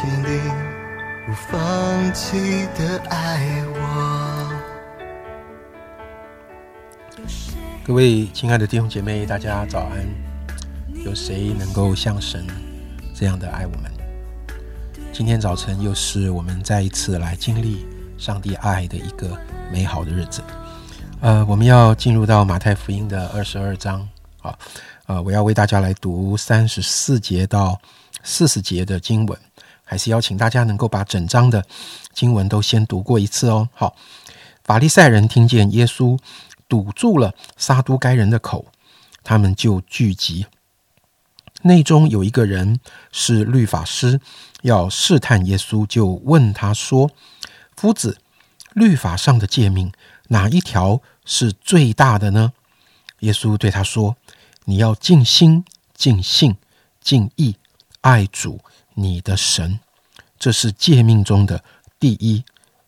坚定不放弃的爱我。各位亲爱的弟兄姐妹，大家早安。有谁能够像神这样的爱我们？今天早晨又是我们再一次来经历上帝爱的一个美好的日子。呃，我们要进入到马太福音的二十二章啊，呃，我要为大家来读三十四节到四十节的经文，还是邀请大家能够把整章的经文都先读过一次哦。好，法利赛人听见耶稣堵住了撒都该人的口，他们就聚集。内中有一个人是律法师，要试探耶稣，就问他说：“夫子，律法上的诫命哪一条是最大的呢？”耶稣对他说：“你要尽心、尽性、尽意爱主你的神，这是诫命中的第一，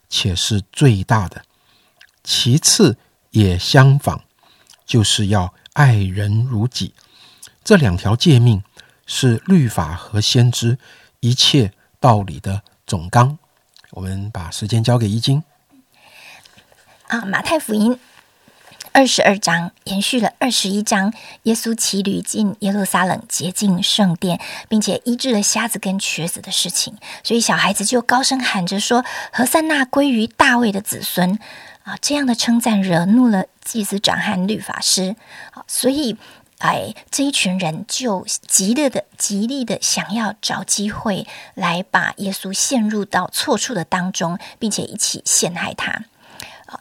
且是最大的。其次也相仿，就是要爱人如己。”这两条诫命是律法和先知一切道理的总纲。我们把时间交给一经啊，马太福音二十二章延续了二十一章，耶稣骑驴进耶路撒冷，洁净圣殿，并且医治了瞎子跟瘸子的事情。所以小孩子就高声喊着说：“何塞纳归于大卫的子孙啊！”这样的称赞惹怒了祭司长和律法师啊，所以。哎，这一群人就极力的、极力的想要找机会来把耶稣陷入到错处的当中，并且一起陷害他。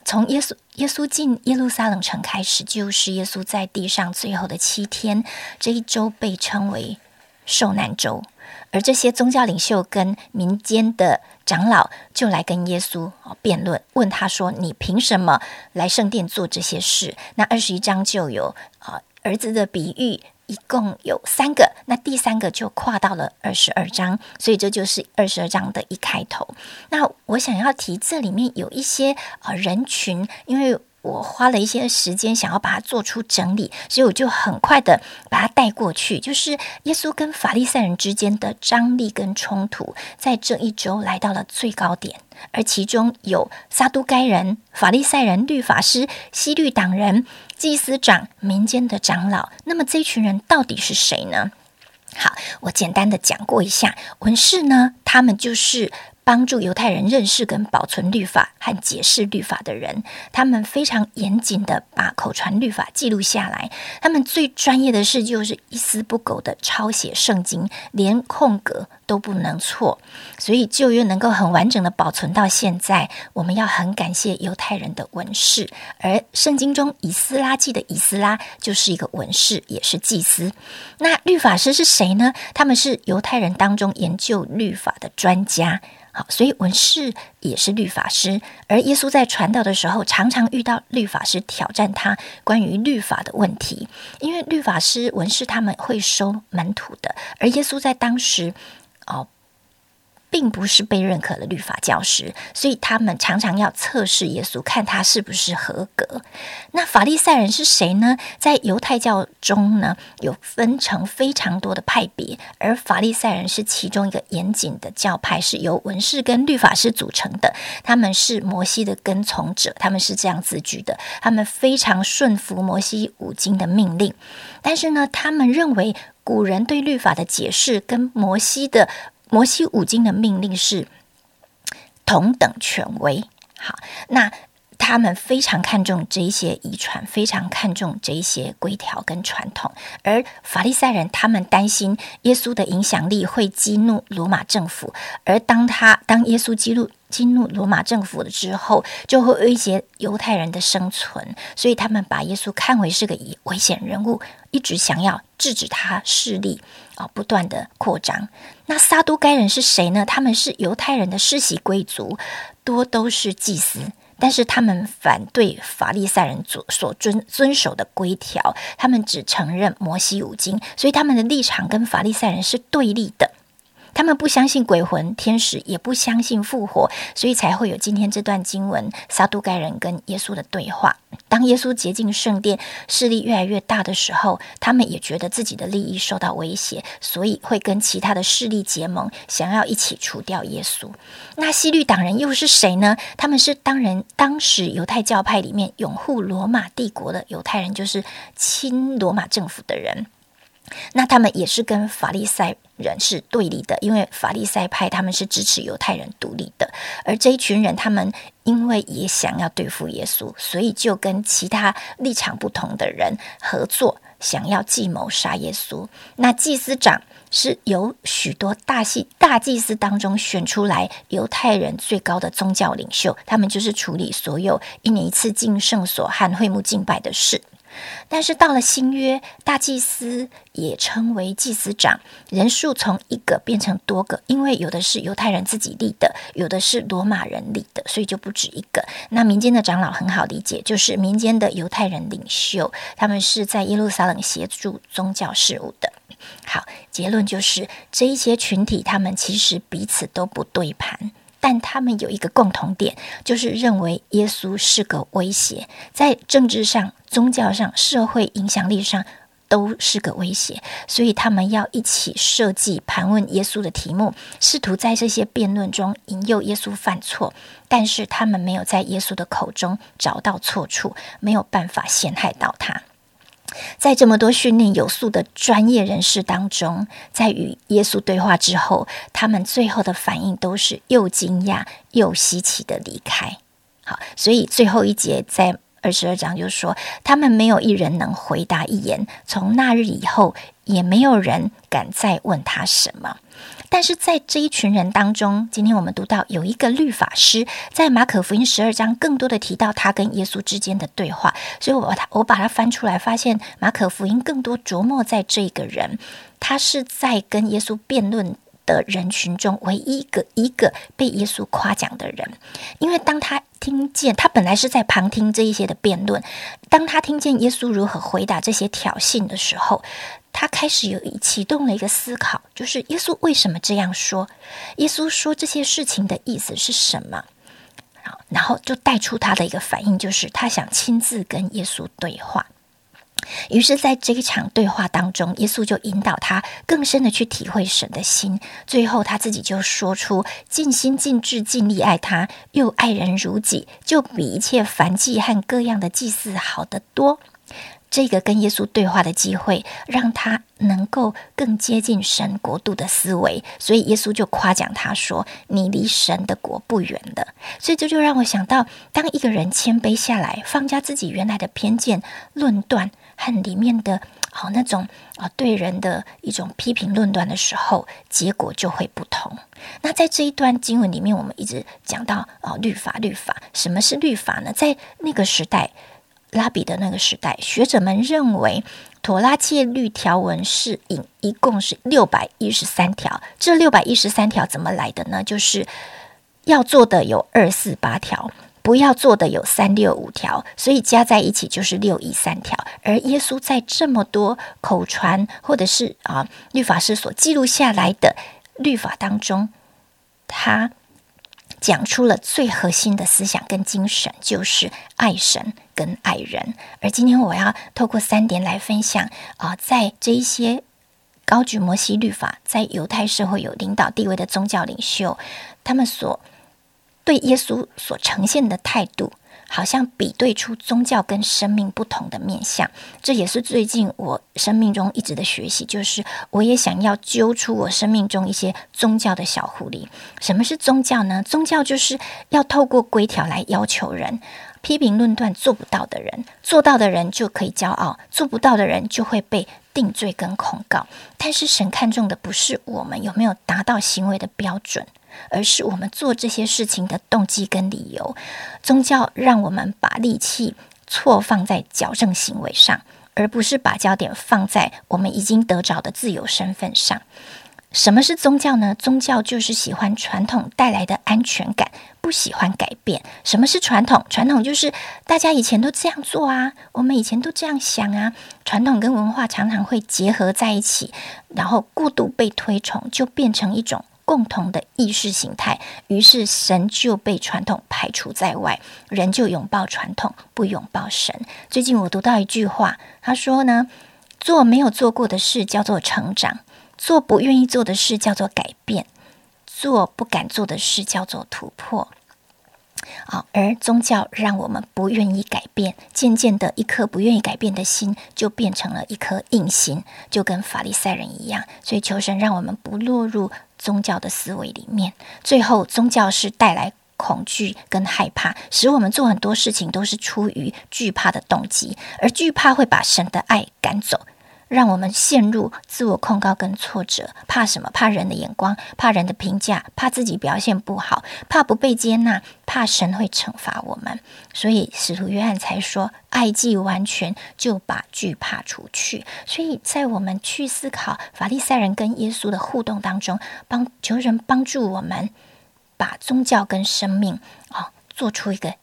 从耶稣耶稣进耶路撒冷城开始，就是耶稣在地上最后的七天，这一周被称为受难周。而这些宗教领袖跟民间的长老就来跟耶稣辩论，问他说：“你凭什么来圣殿做这些事？”那二十一章就有啊。儿子的比喻一共有三个，那第三个就跨到了二十二章，所以这就是二十二章的一开头。那我想要提这里面有一些呃人群，因为。我花了一些时间想要把它做出整理，所以我就很快的把它带过去。就是耶稣跟法利赛人之间的张力跟冲突，在这一周来到了最高点，而其中有撒都该人、法利赛人、律法师、西律党人、祭司长、民间的长老。那么这群人到底是谁呢？好，我简单的讲过一下，文士呢，他们就是。帮助犹太人认识跟保存律法和解释律法的人，他们非常严谨的把口传律法记录下来。他们最专业的事就是一丝不苟的抄写圣经，连空格都不能错。所以旧约能够很完整的保存到现在，我们要很感谢犹太人的文士。而圣经中以斯拉记的以斯拉就是一个文士，也是祭司。那律法师是谁呢？他们是犹太人当中研究律法的专家。好，所以文士也是律法师，而耶稣在传道的时候，常常遇到律法师挑战他关于律法的问题，因为律法师、文士他们会收门徒的，而耶稣在当时，哦。并不是被认可的律法教师，所以他们常常要测试耶稣，看他是不是合格。那法利赛人是谁呢？在犹太教中呢，有分成非常多的派别，而法利赛人是其中一个严谨的教派，是由文士跟律法师组成的。他们是摩西的跟从者，他们是这样自居的。他们非常顺服摩西五经的命令，但是呢，他们认为古人对律法的解释跟摩西的。摩西五经的命令是同等权威。好，那他们非常看重这一些遗传，非常看重这一些规条跟传统。而法利赛人他们担心耶稣的影响力会激怒罗马政府，而当他当耶稣激怒激怒罗马政府了之后，就会威胁犹太人的生存。所以他们把耶稣看为是个危险人物，一直想要制止他势力啊。不断的扩张。那撒都该人是谁呢？他们是犹太人的世袭贵族，多都是祭司，但是他们反对法利赛人所所遵遵守的规条，他们只承认摩西五经，所以他们的立场跟法利赛人是对立的。他们不相信鬼魂、天使，也不相信复活，所以才会有今天这段经文：撒都该人跟耶稣的对话。当耶稣洁净圣殿，势力越来越大的时候，他们也觉得自己的利益受到威胁，所以会跟其他的势力结盟，想要一起除掉耶稣。那西律党人又是谁呢？他们是当人当时犹太教派里面拥护罗马帝国的犹太人，就是亲罗马政府的人。那他们也是跟法利赛人是对立的，因为法利赛派他们是支持犹太人独立的，而这一群人他们因为也想要对付耶稣，所以就跟其他立场不同的人合作，想要计谋杀耶稣。那祭司长是由许多大祭大祭司当中选出来，犹太人最高的宗教领袖，他们就是处理所有一年一次进圣所和会幕敬拜的事。但是到了新约，大祭司也称为祭司长，人数从一个变成多个，因为有的是犹太人自己立的，有的是罗马人立的，所以就不止一个。那民间的长老很好理解，就是民间的犹太人领袖，他们是在耶路撒冷协助宗教事务的。好，结论就是这一些群体，他们其实彼此都不对盘。但他们有一个共同点，就是认为耶稣是个威胁，在政治上、宗教上、社会影响力上都是个威胁，所以他们要一起设计盘问耶稣的题目，试图在这些辩论中引诱耶稣犯错。但是他们没有在耶稣的口中找到错处，没有办法陷害到他。在这么多训练有素的专业人士当中，在与耶稣对话之后，他们最后的反应都是又惊讶又稀奇的离开。好，所以最后一节在二十二章就说，他们没有一人能回答一言。从那日以后，也没有人敢再问他什么。但是在这一群人当中，今天我们读到有一个律法师，在马可福音十二章更多的提到他跟耶稣之间的对话，所以我把他我把它翻出来，发现马可福音更多琢磨在这个人，他是在跟耶稣辩论的人群中唯一一个一个被耶稣夸奖的人，因为当他听见他本来是在旁听这一些的辩论，当他听见耶稣如何回答这些挑衅的时候。他开始有启动了一个思考，就是耶稣为什么这样说？耶稣说这些事情的意思是什么？然后就带出他的一个反应，就是他想亲自跟耶稣对话。于是，在这一场对话当中，耶稣就引导他更深的去体会神的心。最后，他自己就说出：“尽心、尽智、尽力爱他，又爱人如己，就比一切凡祭和各样的祭祀好得多。”这个跟耶稣对话的机会，让他能够更接近神国度的思维，所以耶稣就夸奖他说：“你离神的国不远了。”所以这就让我想到，当一个人谦卑下来，放下自己原来的偏见、论断和里面的好那种啊对人的一种批评论断的时候，结果就会不同。那在这一段经文里面，我们一直讲到啊律法，律法，什么是律法呢？在那个时代。拉比的那个时代，学者们认为，妥拉戒律条文是引一共是六百一十三条。这六百一十三条怎么来的呢？就是要做的有二四八条，不要做的有三六五条，所以加在一起就是六一三条。而耶稣在这么多口传或者是啊律法师所记录下来的律法当中，他。讲出了最核心的思想跟精神，就是爱神跟爱人。而今天我要透过三点来分享啊，在这一些高举摩西律法，在犹太社会有领导地位的宗教领袖，他们所对耶稣所呈现的态度。好像比对出宗教跟生命不同的面相，这也是最近我生命中一直的学习。就是我也想要揪出我生命中一些宗教的小狐狸。什么是宗教呢？宗教就是要透过规条来要求人批评论断做不到的人，做到的人就可以骄傲，做不到的人就会被定罪跟控告。但是神看重的不是我们有没有达到行为的标准。而是我们做这些事情的动机跟理由。宗教让我们把力气错放在矫正行为上，而不是把焦点放在我们已经得着的自由身份上。什么是宗教呢？宗教就是喜欢传统带来的安全感，不喜欢改变。什么是传统？传统就是大家以前都这样做啊，我们以前都这样想啊。传统跟文化常常会结合在一起，然后过度被推崇，就变成一种共同的意识形态。于是神就被传统排除在外，人就拥抱传统，不拥抱神。最近我读到一句话，他说呢：“做没有做过的事叫做成长。”做不愿意做的事叫做改变，做不敢做的事叫做突破。好，而宗教让我们不愿意改变，渐渐的一颗不愿意改变的心就变成了一颗硬心，就跟法利赛人一样。所以求神让我们不落入宗教的思维里面。最后，宗教是带来恐惧跟害怕，使我们做很多事情都是出于惧怕的动机，而惧怕会把神的爱赶走。让我们陷入自我控告跟挫折，怕什么？怕人的眼光，怕人的评价，怕自己表现不好，怕不被接纳，怕神会惩罚我们。所以使徒约翰才说：“爱既完全，就把惧怕除去。”所以在我们去思考法利赛人跟耶稣的互动当中，帮求人帮助我们把宗教跟生命啊做出一个。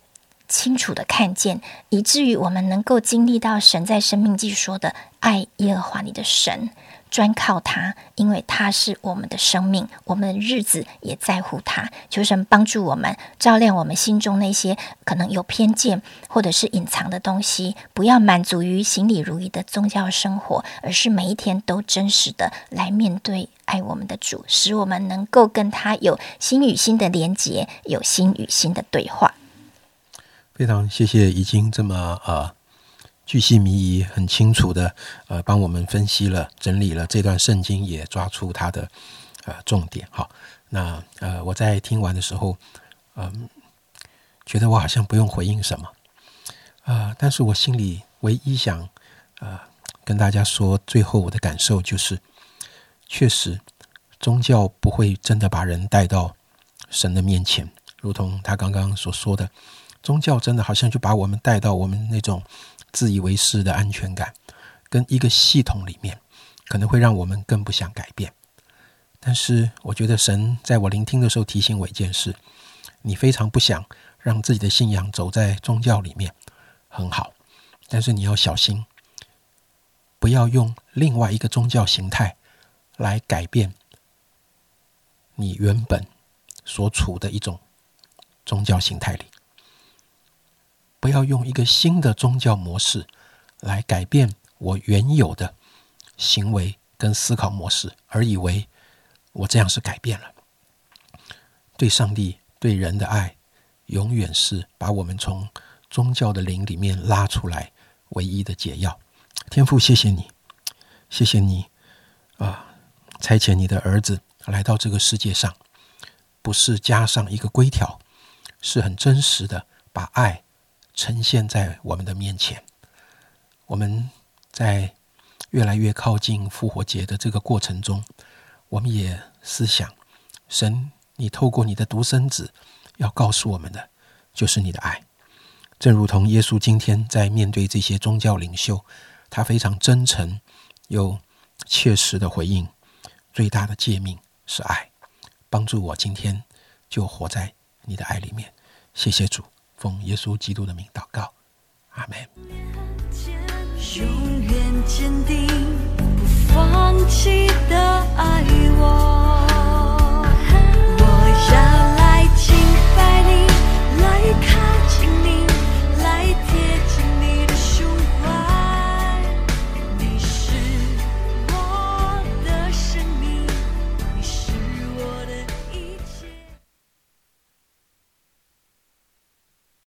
清楚的看见，以至于我们能够经历到神在生命记说的爱耶和华你的神，专靠他，因为他是我们的生命，我们的日子也在乎他。求神帮助我们，照亮我们心中那些可能有偏见或者是隐藏的东西，不要满足于行礼如仪的宗教生活，而是每一天都真实的来面对爱我们的主，使我们能够跟他有心与心的连结，有心与心的对话。非常谢谢已经这么呃巨细靡遗、很清楚的呃帮我们分析了、整理了这段圣经，也抓出它的呃重点。好，那呃我在听完的时候，嗯，觉得我好像不用回应什么啊，但是我心里唯一想呃跟大家说，最后我的感受就是，确实宗教不会真的把人带到神的面前，如同他刚刚所说的。宗教真的好像就把我们带到我们那种自以为是的安全感跟一个系统里面，可能会让我们更不想改变。但是我觉得神在我聆听的时候提醒我一件事：你非常不想让自己的信仰走在宗教里面，很好，但是你要小心，不要用另外一个宗教形态来改变你原本所处的一种宗教形态里。不要用一个新的宗教模式来改变我原有的行为跟思考模式，而以为我这样是改变了。对上帝、对人的爱，永远是把我们从宗教的灵里面拉出来唯一的解药。天父，谢谢你，谢谢你啊！差遣你的儿子来到这个世界上，不是加上一个规条，是很真实的把爱。呈现在我们的面前，我们在越来越靠近复活节的这个过程中，我们也思想，神，你透过你的独生子要告诉我们的，就是你的爱。正如同耶稣今天在面对这些宗教领袖，他非常真诚又切实的回应，最大的诫命是爱。帮助我今天就活在你的爱里面。谢谢主。奉耶稣基督的名祷告，阿门。永远坚定不放弃的